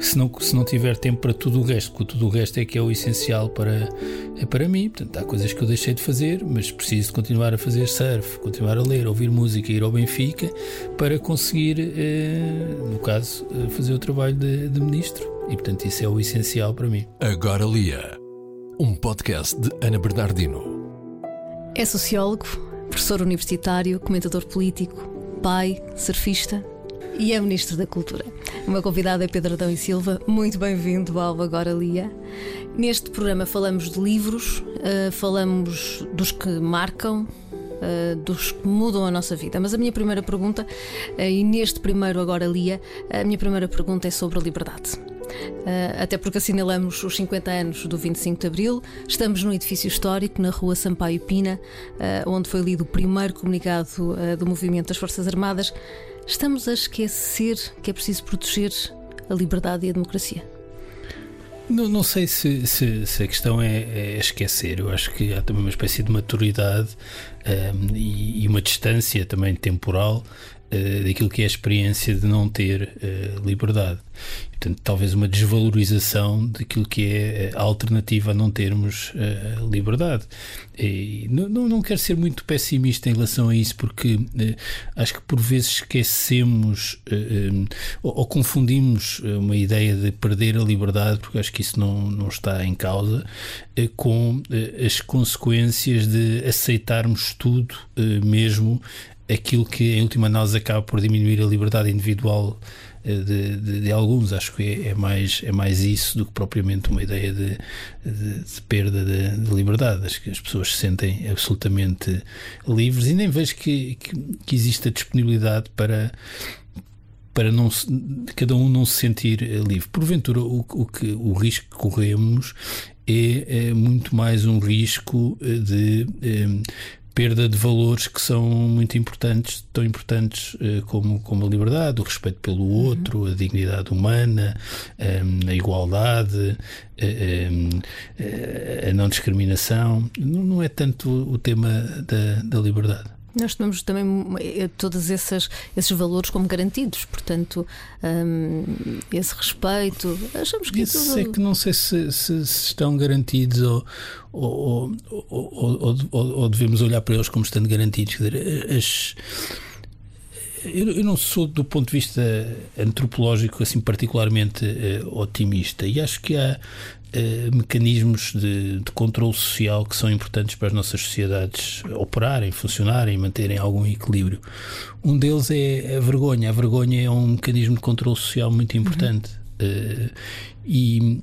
se não, se não tiver tempo para tudo o resto, porque tudo o resto é que é o essencial para, é para mim. Portanto, há coisas que eu deixei de fazer, mas preciso continuar a fazer surf, continuar a ler, ouvir música, ir ao Benfica para conseguir, eh, no caso, eh, fazer o trabalho de, de ministro. E portanto, isso é o essencial para mim. Agora Lia, um podcast de Ana Bernardino. É sociólogo, professor universitário, comentador político, pai, surfista e é Ministro da Cultura. O meu convidado é Pedro Adão e Silva. Muito bem-vindo ao Agora Lia. Neste programa falamos de livros, uh, falamos dos que marcam, uh, dos que mudam a nossa vida. Mas a minha primeira pergunta, uh, e neste primeiro Agora Lia, a minha primeira pergunta é sobre a liberdade. Uh, até porque assinalamos os 50 anos do 25 de Abril. Estamos num edifício histórico na rua Sampaio Pina, onde foi lido o primeiro comunicado do movimento das Forças Armadas. Estamos a esquecer que é preciso proteger a liberdade e a democracia. Não, não sei se, se, se, a questão é, é, esquecer. Eu acho que há também uma espécie de maturidade um, e, e, uma distância também temporal uh, daquilo que é a experiência de não ter uh, liberdade. Portanto, talvez uma desvalorização daquilo que é a alternativa a não termos uh, liberdade. E não, não, quero ser muito pessimista em relação a isso, porque uh, acho que por vezes esquecemos uh, ou, ou, confundimos uma ideia de perder a liberdade, porque acho que isso não, não está em causa, com as consequências de aceitarmos tudo, mesmo aquilo que em última análise acaba por diminuir a liberdade individual de, de, de, alguns. Acho que é, é, mais, é mais isso do que propriamente uma ideia de, de perda de, liberdade. Acho que as pessoas se sentem absolutamente livres e nem vejo que, que, que exista disponibilidade para para não se, cada um não se sentir livre. Porventura, o, o, que, o risco que corremos é, é muito mais um risco de eh, perda de valores que são muito importantes, tão importantes uh, como, como a liberdade, o respeito pelo uhum. outro, a dignidade humana, um, ehm, a igualdade, um, ehm, eh, a não discriminação. Não, não é tanto o tema da, da liberdade. Nós tomamos também eh, todos esses, esses valores como garantidos, portanto, um, esse respeito, achamos que Isso tudo... é que não sei se, se, se estão garantidos ou, ou, ou, ou, devemos olhar para eles como estando garantidos. Quer dizer, as, eu, eu, não sou, do ponto de vista antropológico, assim particularmente uh, otimista e acho que há uh, mecanismos de, de controle social que são importantes para as nossas sociedades operarem, funcionarem, manterem algum equilíbrio. Um deles é a vergonha. A vergonha é um mecanismo de controle social muito importante. Uhum. Uh, e,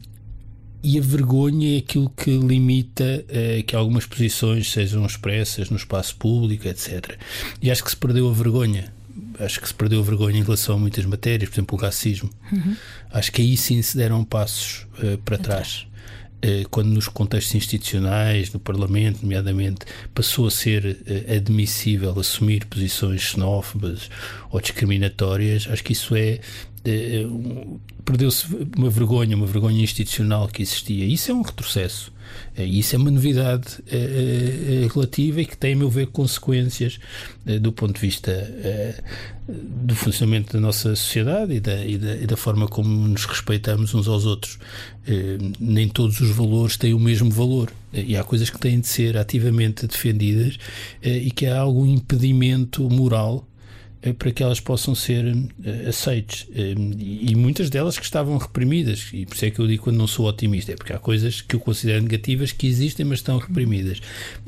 e a vergonha é aquilo que limita uh, que algumas posições sejam expressas no espaço público, etc. E acho que se perdeu a vergonha acho que se perdeu vergonha em relação a muitas matérias, por exemplo, o racismo. Uhum. Acho que aí sim se deram passos uh, para trás. Uh, quando nos contextos institucionais, no Parlamento, nomeadamente, passou a ser uh, admissível assumir posições xenófobas ou discriminatórias, acho que isso é perdeu-se uma vergonha, uma vergonha institucional que existia. Isso é um retrocesso. Eh, isso é uma novidade uh, relativa e que tem, a meu ver, consequências do ponto de vista do funcionamento da nossa sociedade e da, e da, e da, forma como nos respeitamos uns aos outros. nem todos os valores têm o mesmo valor e há coisas que têm de ser ativamente defendidas e que há algum impedimento moral para que elas possam ser uh, aceites. Um, e muitas delas que estavam reprimidas, e por isso é que eu digo quando não sou otimista, é porque há coisas que eu considero negativas que existem, mas estão reprimidas.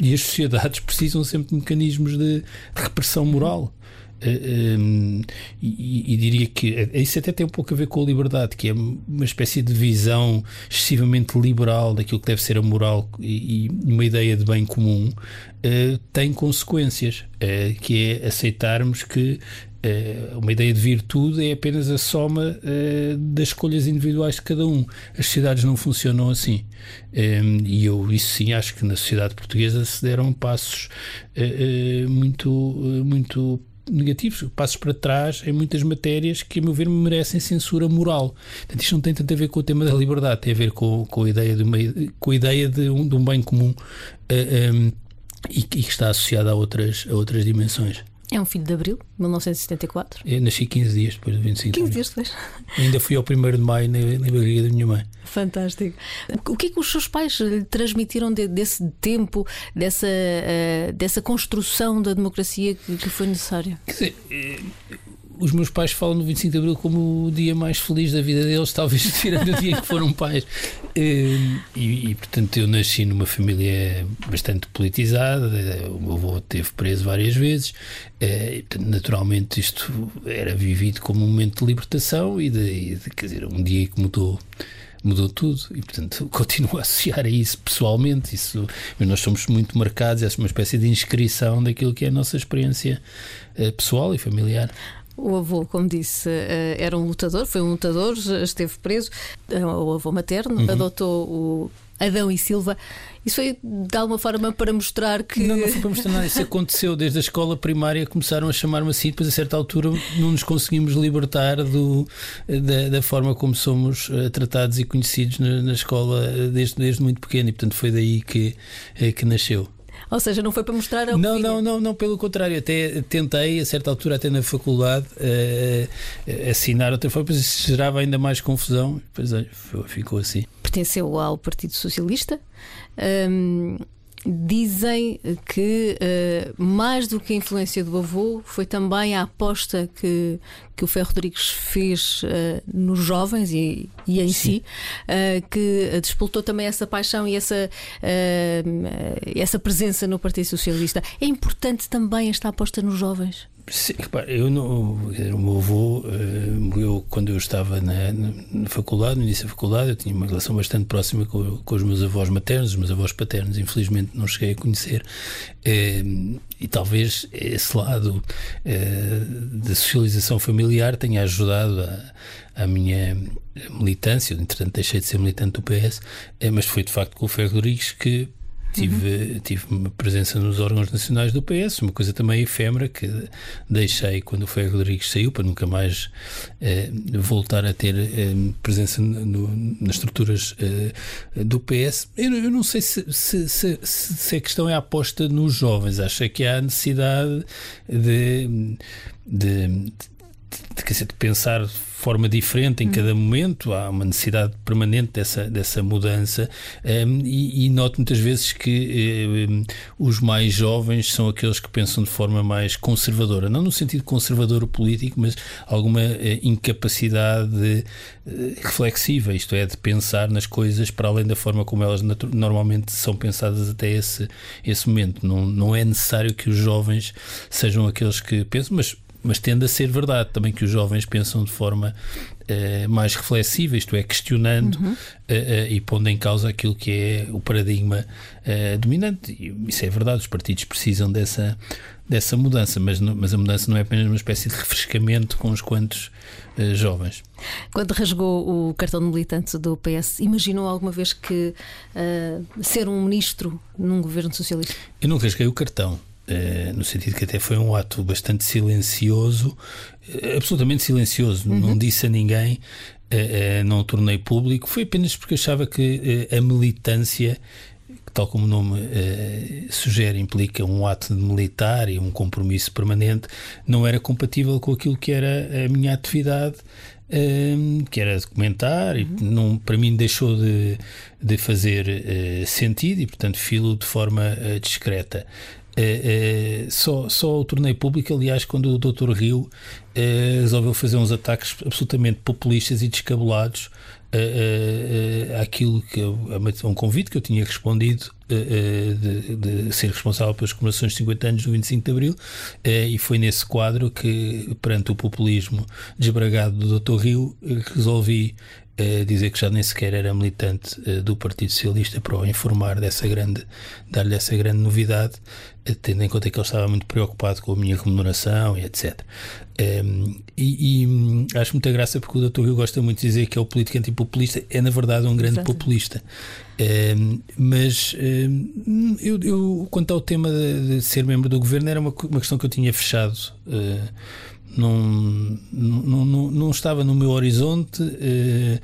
E as sociedades precisam sempre de mecanismos de repressão moral. Uh, um, e, e, diria que isso até tem um pouco a ver com a liberdade, que é uma espécie de visão excessivamente liberal daquilo que deve ser a moral e, e uma ideia de bem comum, uh, tem consequências, uh, que é aceitarmos que uma ideia de virtude é apenas a soma das escolhas individuais de cada um. As sociedades não funcionam assim. Um, e eu, isso sim, acho que na sociedade portuguesa se deram passos muito, muito negativos, passos para trás em muitas matérias que, a meu ver, merecem censura moral. Portanto, isto não tem tanto a ver com o tema da liberdade, tem a ver com, com a ideia de, uma, com a ideia de, um, de um bem comum uh, um, e, e, que está associado a outras, a outras dimensões. É um filho de abril, 1974. Eu nasci 15 dias depois do 25 15 dias depois. Ainda fui ao 1 de maio na, na barriga da minha mãe. Fantástico. O que é que os seus pais lhe transmitiram de, desse tempo, dessa, uh, dessa construção da democracia que, que foi necessária? Quer dizer, eh, os meus pais falam no 25 de Abril como o dia mais feliz da vida deles, talvez tirando o dia que foram pais. E, e, portanto, eu nasci numa família bastante politizada. O meu avô teve preso várias vezes. E, portanto, naturalmente, isto era vivido como um momento de libertação e de, de quer dizer, um dia que mudou mudou tudo e portanto continuo a associar a isso pessoalmente isso nós somos muito marcados é uma espécie de inscrição daquilo que é a nossa experiência pessoal e familiar o avô, como disse, eh, era um lutador, foi um lutador, esteve preso. Eh, o avô materno uhum. adotou o Adão e Silva. Isso foi de alguma forma para mostrar que. Não, não foi para mostrar nada. Isso aconteceu desde a escola primária, começaram a chamar-me assim, depois a certa altura não nos conseguimos libertar do, da, da forma como somos eh, tratados e conhecidos na, na escola desde, desde muito pequeno, e portanto foi daí que, que nasceu. Ou seja, não foi para mostrar a Não, não, não, não, pelo contrário, até tentei, a certa altura, até na faculdade, uh, assinar outra forma, mas isso gerava ainda mais confusão, pois é, ficou assim. Pertenceu ao Partido Socialista. Um, Dizem que uh, mais do que a influência do avô foi também a aposta que, que o Ferro Rodrigues fez uh, nos jovens e, e em Sim. si, uh, que despoltou também essa paixão e essa, essa presença no Partido Socialista. É importante também esta aposta nos jovens? Sim, repare, eu não, o meu avô uh, morreu quando eu estava na, na, faculdade, no início da faculdade. Eu tinha uma relação bastante próxima com, com os meus avós maternos, os meus avós paternos, infelizmente não cheguei a conhecer. Uh, e talvez esse lado uh, da socialização familiar tenha ajudado a, a minha militância. Eu, entretanto, deixei de ser militante do PS, mas foi de facto com o Ferro Rodrigues que Tive, uhum. tive uma presença nos órgãos nacionais do PS, uma coisa também efêmera que deixei quando o Ferro Rodrigues saiu, para nunca mais eh, voltar a ter eh, presença no, nas estruturas eh, do PS. Eu, eu, não sei se, se, se, se, a questão é a aposta nos jovens, acho que há necessidade de, de, de, de, de pensar forma diferente em hum. cada momento, há uma necessidade permanente dessa, dessa mudança um, e, e, noto muitas vezes que um, os mais jovens são aqueles que pensam de forma mais conservadora, não no sentido conservador político, mas alguma uh, incapacidade uh, reflexiva, isto é, de pensar nas coisas para além da forma como elas normalmente são pensadas até esse, esse momento. Não, não é necessário que os jovens sejam aqueles que pensam, mas mas tende a ser verdade também que os jovens pensam de forma uh, mais reflexiva, isto é, questionando uhum. uh, uh, e pondo em causa aquilo que é o paradigma dominante. E isso é verdade, os partidos precisam dessa, dessa mudança, mas, não, mas a mudança não é apenas uma espécie de refrescamento com os quantos jovens. Quando rasgou o cartão de militante do PS, imaginou alguma vez que ser um ministro num governo socialista? Eu não rasguei o cartão. Eh, no sentido que até foi um ato bastante silencioso, eh, absolutamente silencioso, uhum. não disse a ninguém, uh, não o tornei público, foi apenas porque achava que a militância tal como o nome sugere, implica um ato de militar e um compromisso permanente, não era compatível com aquilo que era a minha atividade, que era documentar, uhum. e não, para mim deixou de, de fazer sentido e, portanto, filo de forma discreta. É, é, só, só o torneio público, aliás, quando o Dr. Rio é, resolveu fazer uns ataques absolutamente populistas e descabelados àquilo que a um convite que eu tinha respondido de, de, ser responsável pelas comemorações de 50 anos do 25 de Abril, e foi nesse quadro que, perante o populismo desbragado do Dr. Rio, resolvi dizer que já nem sequer era militante uh, do Partido Socialista para o informar dessa grande, dar-lhe essa grande novidade, uh, tendo em conta que ele estava muito preocupado com a minha remuneração e etc. Um, ehm, e, e um, acho muita graça porque o Dr. Rio gosta muito de dizer que é o político antipopulista, é na verdade um grande Exato. populista. Um, ehm, mas ehm, eu, eu, quanto ao tema de, de, ser membro do governo, era uma, uma questão que eu tinha fechado. Uh, não, não, não, não, estava no meu horizonte. Uh,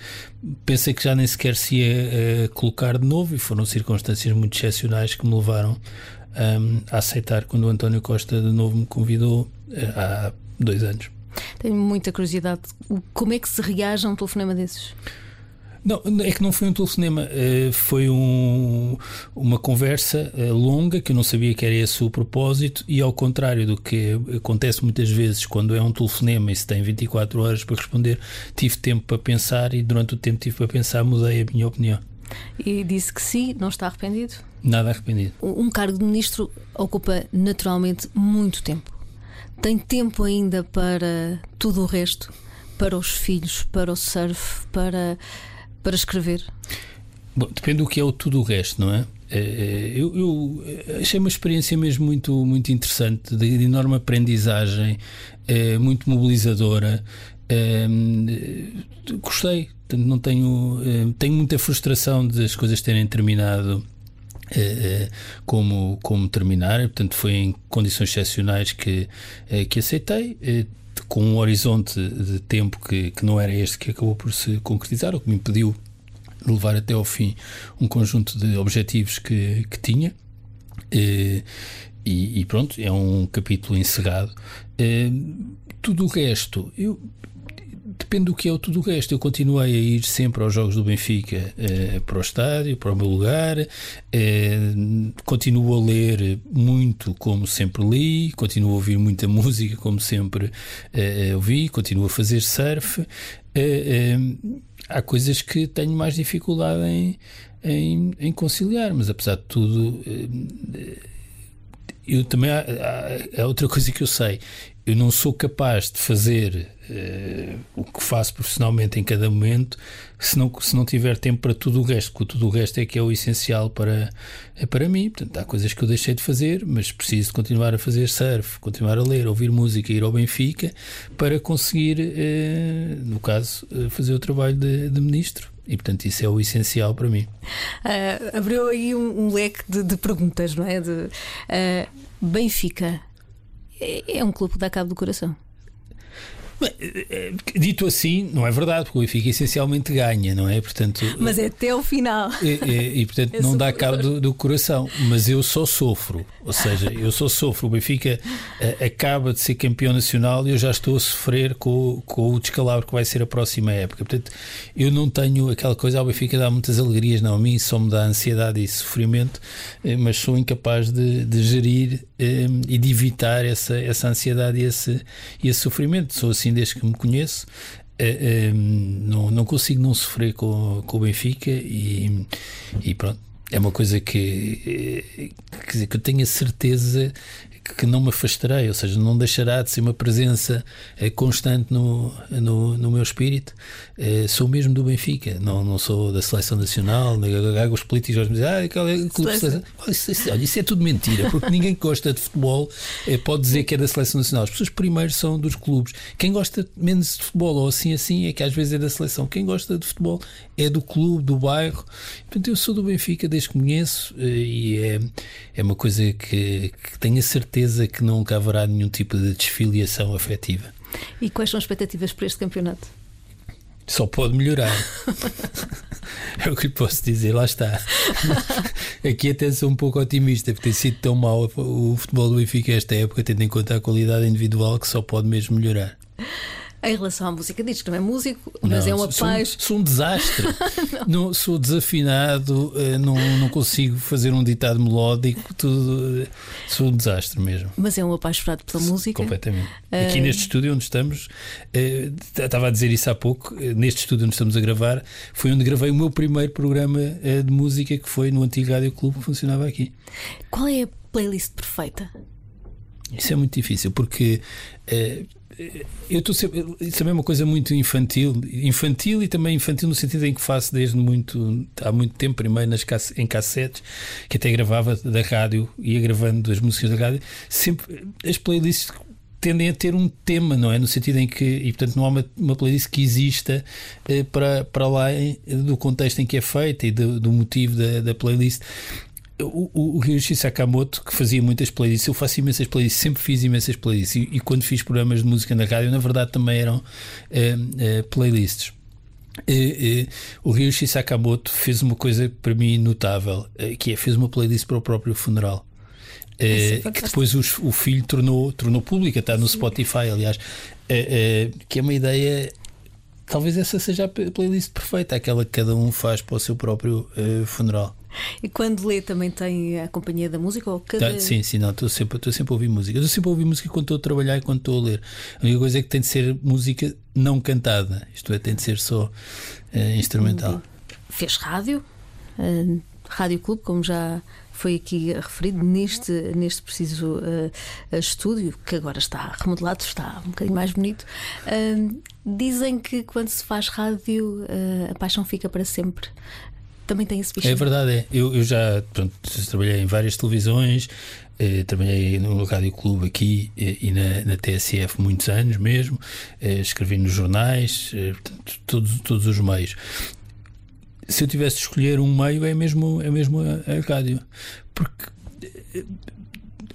pensei que já nem sequer se ia uh, colocar de novo, e foram circunstâncias muito excepcionais que me levaram um, a aceitar quando o António Costa de novo me convidou há dois anos. Tenho muita curiosidade. Como é que se reage a um telefonema desses? Não, é que não foi um telefonema, eh, foi um, uma conversa eh, longa que eu não sabia que era esse o propósito, e ao contrário do que acontece muitas vezes quando é um telefonema e se tem 24 horas para responder, tive tempo para pensar e durante o tempo tive para pensar, mudei a minha opinião. E disse que sim, não está arrependido? Nada arrependido. Um cargo de ministro ocupa naturalmente muito tempo. Tem tempo ainda para tudo o resto? Para os filhos, para o surf, para para escrever? Bom, depende do que é o tudo o resto, não é? é, é eu, eu, achei uma experiência mesmo muito, muito interessante, de, enorme aprendizagem, é, muito mobilizadora. É, gostei, não tenho, é, tenho muita frustração das coisas terem terminado é, como, como terminar, portanto, foi em condições excepcionais que, que aceitei com um horizonte de tempo que, que não era este que acabou por se concretizar, o que me impediu de levar até ao fim um conjunto de objetivos que, que tinha. E, e, pronto, é um capítulo encerrado. tudo o resto, eu, depende do que é o tudo o resto. Eu continuei a ir sempre aos Jogos do Benfica eh, para o estádio, para o meu lugar, eh, continuo a ler muito como sempre li, continuo a ouvir muita música como sempre eh, ouvi, continuo a fazer surf. Eh, eh, há coisas que tenho mais dificuldade em, em, em conciliar, mas apesar de tudo eh, eu também há, há, há, outra coisa que eu sei eu não sou capaz de fazer uh, o que faço profissionalmente em cada momento se não, se não tiver tempo para tudo o resto, porque tudo o resto é que é o essencial para, é para mim. Portanto, há coisas que eu deixei de fazer, mas preciso continuar a fazer surf, continuar a ler, ouvir música, ir ao Benfica para conseguir, uh, no caso, uh, fazer o trabalho de, de ministro. E portanto isso é o essencial para mim. Uh, abriu aí um, um leque de, de, perguntas, não é? De, uh, Benfica é, é um clube que dá cabo do coração. Eh, eh, dito assim, não é verdade, porque o Benfica essencialmente ganha, não é? Portanto, mas é até o final. E, e, e portanto, é não dá cabo do, do, coração. Mas eu só sofro, ou seja, eu só sofro. O Benfica acaba de ser campeão nacional e eu já estou a sofrer com, com o descalabro que vai ser a próxima época. Portanto, eu não tenho aquela coisa, ao Benfica dá muitas alegrias, não. A mim só me dá ansiedade e sofrimento, mas sou incapaz de, de gerir uh, e de evitar essa, essa ansiedade e esse, e esse sofrimento. Sou assim assim desde que me conheço. Uh, não, não consigo não sofrer com, com o Benfica e, e pronto. É uma coisa que, eh, que eu tenho a certeza que não me afastarei, ou seja, não deixará de ser uma presença eh, constante no, no, no meu espírito. Eh, sou mesmo do Benfica, não, não sou da seleção nacional. Os políticos vão dizer, ah, é clube de seleção. Isso, isso, olha, isso é tudo mentira, porque ninguém que gosta de futebol eh, pode dizer que é da seleção nacional. As pessoas primeiro são dos clubes. Quem gosta menos de futebol, ou assim assim, é que às vezes é da seleção. Quem gosta de futebol é do clube, do bairro. Portanto, eu sou do Benfica desde que conheço e é, é uma coisa que, que tenho a certeza que nunca haverá nenhum tipo de desfiliação afetiva. E quais são as expectativas para este campeonato? Só pode melhorar. é o que lhe posso dizer, lá está. Aqui até sou um pouco otimista, porque tem sido tão mau o futebol do Benfica esta época, tendo em conta a qualidade individual, que só pode mesmo melhorar. Em relação à música, diz que não é músico, mas não, é sou, paz. Sou um desastre. não. não. sou desafinado, eh, não, não consigo fazer um ditado melódico, tudo, eh, sou um desastre mesmo. Mas é um apaixonado pela música. Completamente. Aqui uh... neste estúdio onde estamos, uh, estava a dizer isso há pouco, neste estúdio onde estamos a gravar, foi onde gravei o meu primeiro programa uh, de música que foi no antigo Rádio Clube que funcionava aqui. Qual é a playlist perfeita? Isso é muito difícil porque eu estou sempre. Isso também é uma coisa muito infantil. Infantil e também infantil no sentido em que faço desde muito. há muito tempo, primeiro nas, em cassetes, que até gravava da rádio, ia gravando as músicas da rádio. Sempre. As playlists tendem a ter um tema, não é? No sentido em que, e portanto, não há uma, uma playlist que exista eh, para, para lá do contexto em que é feita e do, do motivo da, da playlist o, o, o Ryuichi Sakamoto, que fazia muitas playlists, eu faço imensas playlists, sempre fiz imensas playlists, e, e quando fiz programas de música na rádio, na verdade também eram eh, eh, playlists. E, e, o Ryuichi Sakamoto fez uma coisa para mim notável, eh, que é fez uma playlist para o próprio funeral. é que depois os, o filho tornou, tornou pública, está no Spotify, aliás, que é uma ideia. Talvez essa seja a playlist perfeita, aquela que cada um faz para o seu próprio funeral. E quando lê também tem a companhia da música? Ou cada... Tá, sim, sim, não, estou sempre, sempre a ouvir música. Estou sempre a ouvir música quando estou a trabalhar e quando estou a ler. A única coisa é que tem de ser música não cantada, isto é, tem de ser só uh, instrumental. Fez rádio, uh, Rádio Clube, como já foi aqui referido, neste, neste preciso uh, estúdio, que agora está remodelado, está um bocadinho mais bonito. dizem que quando se faz rádio, a paixão fica para sempre também tem esse bicho. É verdade, é. Eu, eu já pronto, trabalhei em várias televisões, eh, trabalhei no Rádio Clube aqui eh, e na, na, TSF muitos anos mesmo, eh, escrevi nos jornais, eh, todos, todos os meios. Se eu tivesse de escolher um meio, é mesmo, é mesmo a, a rádio. Porque eh,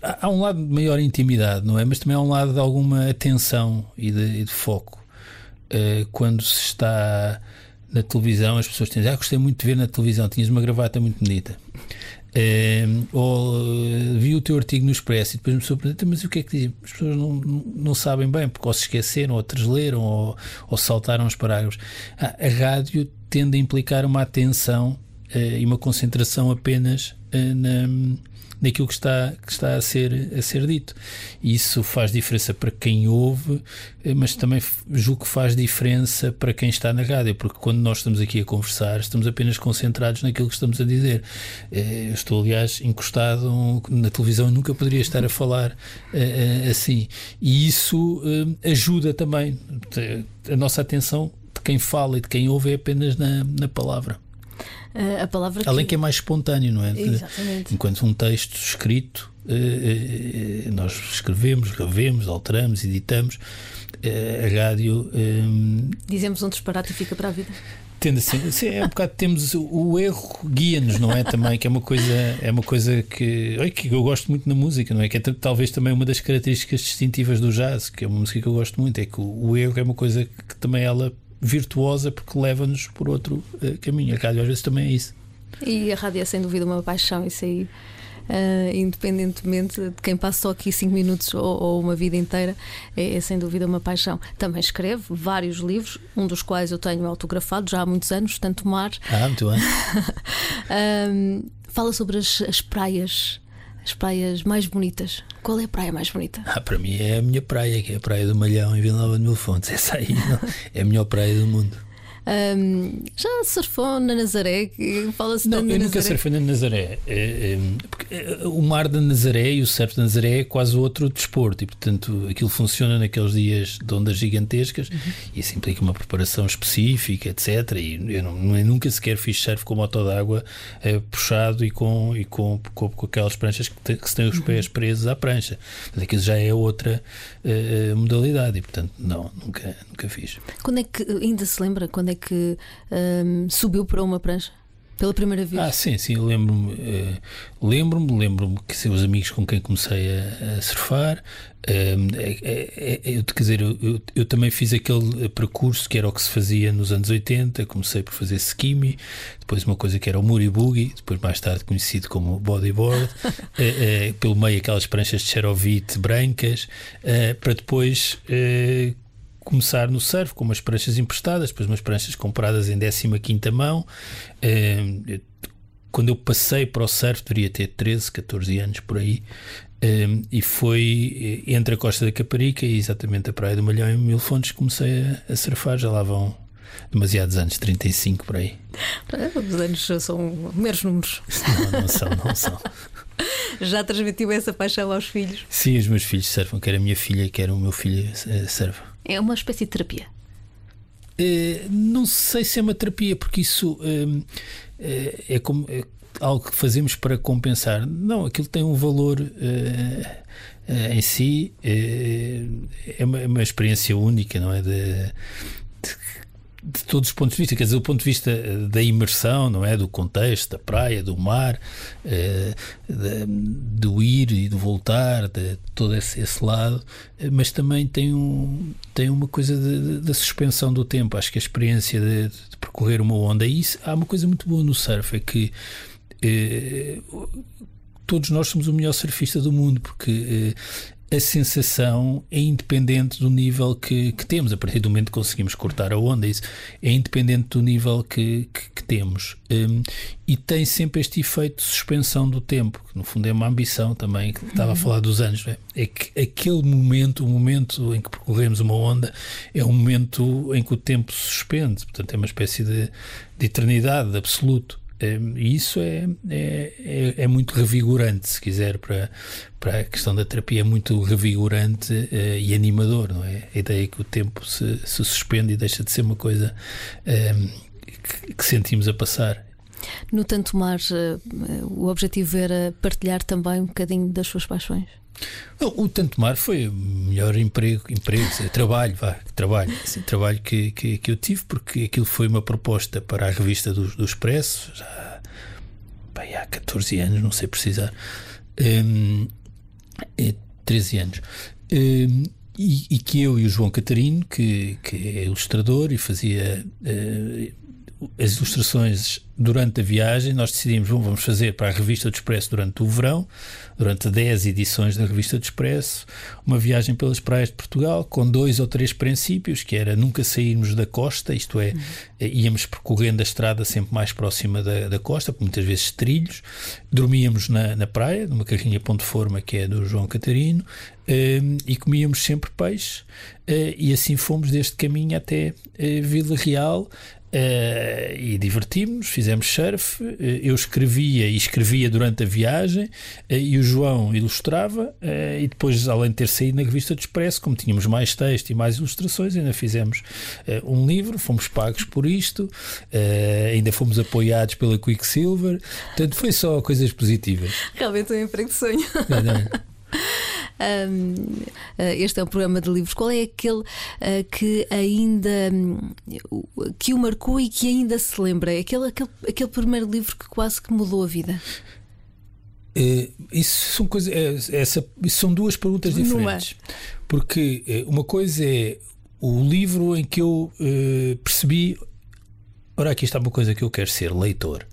há um lado de maior intimidade, não é? Mas também há um lado de alguma atenção e de, e de foco. Eh, quando se está na televisão, as pessoas dizem, ah, gostei muito de ver na televisão, tinhas uma gravata muito bonita. Uh, ou uh, vi o teu artigo no Expresso e depois me surpreendeu, mas o que é que dizem? As pessoas não, não, não, sabem bem, porque ou se esqueceram, ou transleram, ou, ou saltaram os parágrafos. Ah, a rádio tende a implicar uma atenção uh, e uma concentração apenas na daquilo que está, que está a, ser, a ser dito. Isso faz diferença para quem ouve, eh, mas também julgo que faz diferença para quem está na rádio, porque quando nós estamos aqui a conversar, estamos apenas concentrados naquilo que estamos a dizer. Eh, eu estou, aliás, encostado na televisão e nunca poderia estar a falar eh, assim. E isso ajuda também. A nossa atenção de quem fala e de quem ouve é apenas na, na palavra. Uh, a palavra Além que... é mais espontâneo, não é? Exatamente. Enquanto um texto escrito, uh, uh, nós escrevemos, revemos, alteramos, editamos. a rádio. Dizemos um disparate e fica para a vida. Tendo assim, é um bocado temos o erro guia-nos, não é? Também, que é uma coisa, é uma coisa que, oi, que eu gosto muito na música, não é? Que é talvez também uma das características distintivas do jazz, que é uma música que eu gosto muito, é que o, o erro é uma coisa que também ela virtuosa porque leva-nos por outro uh, caminho. A rádio às vezes também é isso. E a rádio é sem dúvida uma paixão, isso aí. Uh, independentemente de quem passa só aqui 5 minutos ou, ou, uma vida inteira, é, é, sem dúvida uma paixão. Também escreve vários livros, um dos quais eu tenho autografado já há muitos anos, tanto mar. Ah, muito bem. uh, fala sobre as, as praias as praias mais bonitas. Qual é a praia mais bonita? Ah, para mim é a minha praia, que é a Praia do Malhão em Vila Nova de Mil Fontes. Essa aí não, é a melhor praia do mundo. Um, já surfou na Nazaré? Fala-se Não, eu Nazaré. nunca surfei na Nazaré. É, é, é, o mar da Nazaré e o surf da Nazaré é quase outro desporto e, portanto, aquilo funciona naqueles dias de ondas gigantescas uhum. e isso implica uma preparação específica, etc. E eu, não, eu nunca sequer fiz surf com moto d'água é, puxado e com, e com, com, com aquelas pranchas que, te, que se têm os pés presos à prancha. Mas aquilo já é outra uh, modalidade e, portanto, não, nunca, nunca fiz. Quando é que, ainda se lembra, quando é que um, subiu para uma prancha? Pela primeira vez? Ah, sim, sim, lembro-me. Uh, lembro-me, lembro-me que os amigos com quem comecei a, a surfar. Uh, é, é, é, quer dizer, eu, eu, eu, também fiz aquele percurso que era o que se fazia nos anos 80. Comecei por fazer skimmy, depois uma coisa que era o Muri Boogie, depois mais tarde conhecido como bodyboard, uh, pelo meio aquelas pranchas de xerovite brancas, para depois começar no surf com umas pranchas emprestadas, depois umas pranchas compradas em 15 mão. Eh, quando eu passei para o surf, deveria ter 13, 14 anos por aí. Eh, e foi entre a Costa da Caparica e exatamente a Praia do Malhão em Mil Fontes que comecei a, a surfar. Já lá vão demasiados anos, 35 por aí. Os anos são meros números. Não, não são, não são. Já transmitiu essa paixão aos filhos? Sim, os meus filhos surfam, quer a minha filha, quer o meu filho eh, surfa. É uma espécie de terapia? Uh, não sei se é uma terapia, porque isso uh, é como é algo que fazemos para compensar. Não, aquilo tem um valor em si, é uma, é, uma, experiência única, não é? De, de todos os pontos de vista, quer dizer, do ponto de vista eh, da imersão, não é? Do contexto, da praia, do mar, eh, de, do ir e do voltar, de todo esse, esse lado, eh, mas também tem, um, tem uma coisa da suspensão do tempo. Acho que a experiência de, de percorrer uma onda, e isso, há uma coisa muito boa no surf, é que todos nós somos o melhor surfista do mundo, porque a sensação é independente do nível que, que, temos. A partir do momento que conseguimos cortar a onda, isso é independente do nível que, que, que temos. Um, e tem sempre este efeito de suspensão do tempo, que no fundo é uma ambição também, que estava a falar dos anos. É? é que aquele momento, o momento em que percorremos uma onda, é um momento em que o tempo se suspende. Portanto, é uma espécie de, de eternidade, de absoluto. Hum, e isso é, é, é, é, muito revigorante, se quiser, para, para a questão da terapia, é muito revigorante uh, e animador, não é? A ideia que o tempo se, se suspende e deixa de ser uma coisa um, que, que sentimos a passar. No Tanto Mar, uh, o objetivo era partilhar também um bocadinho das suas paixões? O Tanto Mar foi o melhor emprego, emprego trabalho, vá, trabalho, trabalho que, que, que, eu tive, porque aquilo foi uma proposta para a revista do, do Expresso, já bem, há 14 anos, não sei precisar, um, é 13 anos. Um, e, e, que eu e o João Catarino, que, que é ilustrador e fazia uh, as ilustrações durante a viagem, nós decidimos, bom, vamos fazer para a Revista do Expresso durante o verão, durante 10 edições da Revista do Expresso, uma viagem pelas praias de Portugal com dois ou três princípios, que era nunca sairmos da costa, isto é, uhum. íamos percorrendo a estrada sempre mais próxima da, da costa, muitas vezes trilhos, dormíamos na, na praia, numa carrinha ponto forma que é do João Catarino, um, e comíamos sempre peixe, uh, e assim fomos deste caminho até uh, Vila Real, Uh, e divertimos-nos, fizemos surf. Uh, eu escrevia e escrevia durante a viagem uh, e o João ilustrava. e depois, além de ter saído na revista do Expresso, como tínhamos mais texto e mais ilustrações, ainda fizemos um livro. Fomos pagos por isto, ainda fomos apoiados pela Quicksilver. Portanto, foi só coisas positivas. Realmente um emprego de sonho. Um, ah, este é um programa de livros. Qual é aquele uh, que ainda um, que o marcou e que ainda se lembra? Aquele, aquele, aquele primeiro livro que quase que mudou a vida? É, isso são coisas. É, essa, são duas perguntas diferentes. Porque é, uma coisa é o livro em que eu uh, percebi. Ora, aqui está uma coisa que eu quero ser leitor.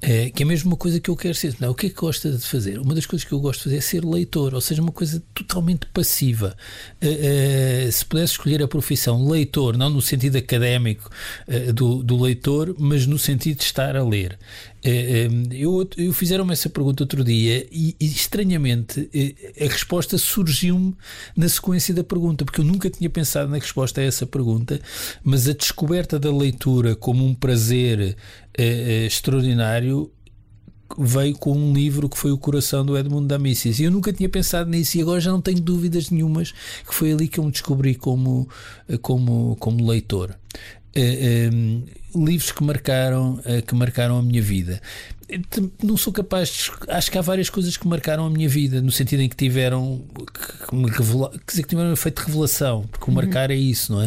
É, que é mesmo uma coisa que eu quero ser. Não, o que é que gosta de fazer? Uma das coisas que eu gosto de fazer é ser leitor, ou seja, uma coisa totalmente passiva. É, é, se pudesse escolher a profissão leitor, não no sentido académico é, do, do leitor, mas no sentido de estar a ler. É, é, eu, eu fizeram-me essa pergunta outro dia e, estranhamente a resposta surgiu-me na sequência da pergunta, porque eu nunca tinha pensado na resposta a essa pergunta, mas a descoberta da leitura como um prazer extraordinário veio com um livro que foi O Coração do Edmundo Damicis. E eu nunca tinha pensado nisso e agora já não tenho dúvidas nenhumas que foi ali que eu me descobri como, como, como leitor. Uh, livros que marcaram, uh, que marcaram a minha vida. Não sou capaz de, Acho que há várias coisas que marcaram a minha vida, no sentido em que tiveram que, me revela, quer dizer, que tiveram um efeito de revelação, porque o uhum. marcar é isso, não é?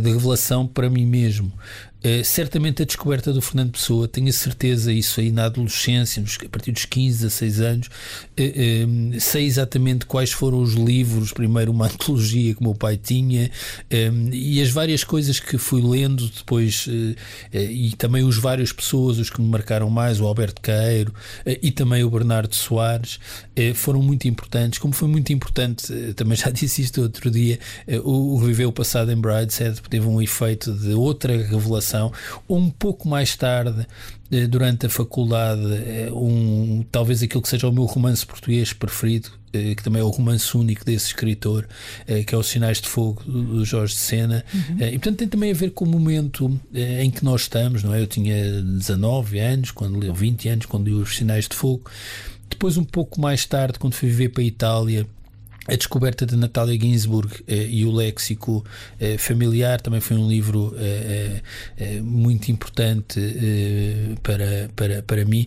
De revelação para mim mesmo. Uh, certamente a descoberta do Fernando Pessoa, tenho a certeza, isso aí na adolescência, a partir dos 15, 16 anos, uh, uh, sei exatamente quais foram os livros, primeiro uma antologia que o meu pai tinha, e as várias coisas que fui lendo depois, e também os várias pessoas, os que me marcaram mais, o Alberto Queiro e também o Bernardo Soares, foram muito importantes. Como foi muito importante, também já disse isto outro dia, o, o Viver o Passado em Brideshead teve um efeito de outra revelação um pouco mais tarde, eh, durante a faculdade, eh, um, talvez aquilo que seja o meu romance português preferido, eh, que também é o romance único desse escritor, que é Os Sinais de Fogo do Jorge de Sena. Uhum. E portanto tem também a ver com o momento em que nós estamos, não é? Eu tinha 19 anos, quando li, 20 anos, quando li Os Sinais de Fogo. Depois, um pouco mais tarde, quando fui viver para a Itália, a descoberta de Natália Ginsburg eh, e o léxico eh, familiar também foi um livro eh, eh muito importante eh, para, para, para mim.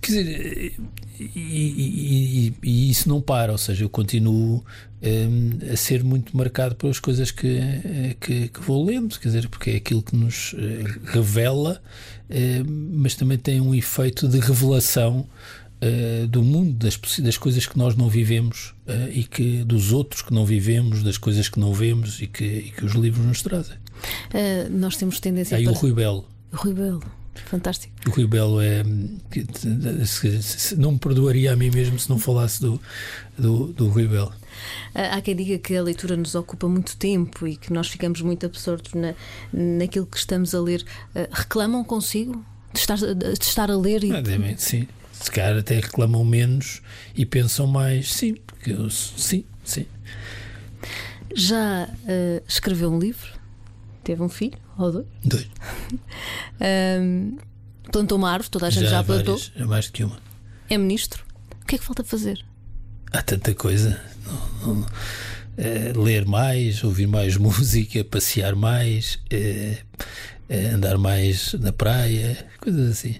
Quer dizer, e, e, e, isso não para, ou seja, eu continuo eh, a ser muito marcado pelas coisas que, que, que, vou lendo, quer dizer, porque é aquilo que nos revela, mas também tem um efeito de revelação uh, do mundo, das, das coisas que nós não vivemos uh, e que dos outros que não vivemos, das coisas que não vemos e que, e que os livros nos trazem. Uh, nós temos tendência Aí para... o Rui Belo. Rui Belo. Fantástico. O Rui Belo é. Não me perdoaria a mim mesmo se não falasse do, do, do Rui Belo. Há quem diga que a leitura nos ocupa muito tempo e que nós ficamos muito absortos na, naquilo que estamos a ler. Eh, reclamam consigo de estar, de estar a ler? E... Ah, devem, sim. Se calhar até reclamam menos e pensam mais. Sim, porque eu, sim, sim. Já uh, escreveu um livro? Teve um filho? Ou dois? Dois. um, plantou uma árvore, toda a gente já, já plantou. Várias, é mais do que uma. É ministro. O que é que falta fazer? Há tanta coisa. Não, não, é, ler mais, ouvir mais música, passear mais, é, é, andar mais na praia, coisas assim.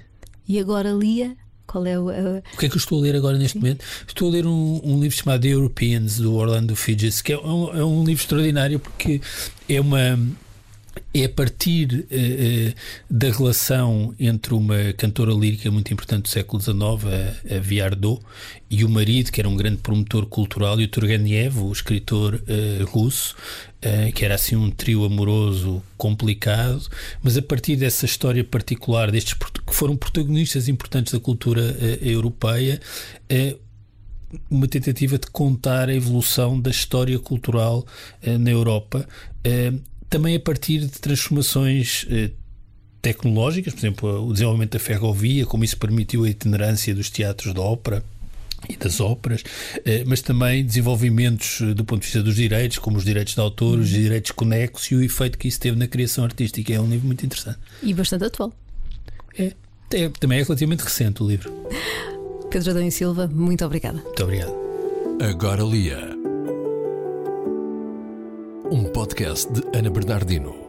E agora lia? Qual é o. Uh... O que é que eu estou a ler agora neste Sim. momento? Estou a ler um, um, livro chamado The Europeans, do Orlando Figes, que é um, é um livro extraordinário porque é uma é a partir uh, da relação entre uma cantora lírica muito importante do século XIX, a, a Viardot, e o marido, que era um grande promotor cultural, e o Turgenev, o escritor uh, russo, que era assim um trio amoroso complicado, mas a partir dessa história particular, destes que foram protagonistas importantes da cultura europeia, uma tentativa de contar a evolução da história cultural na Europa também a partir de transformações eh, tecnológicas, por exemplo, o desenvolvimento da ferrovia, como isso permitiu a itinerância dos teatros de ópera e das óperas, eh, mas também desenvolvimentos eh, do ponto de vista dos direitos, como os direitos de autor, os direitos conexos e o efeito que isso teve na criação artística. É um livro muito interessante. E bastante atual. É, é também é relativamente recente o livro. Pedro Adão e Silva, muito obrigada. Muito obrigado. Agora Lia um podcast de Ana Bernardino.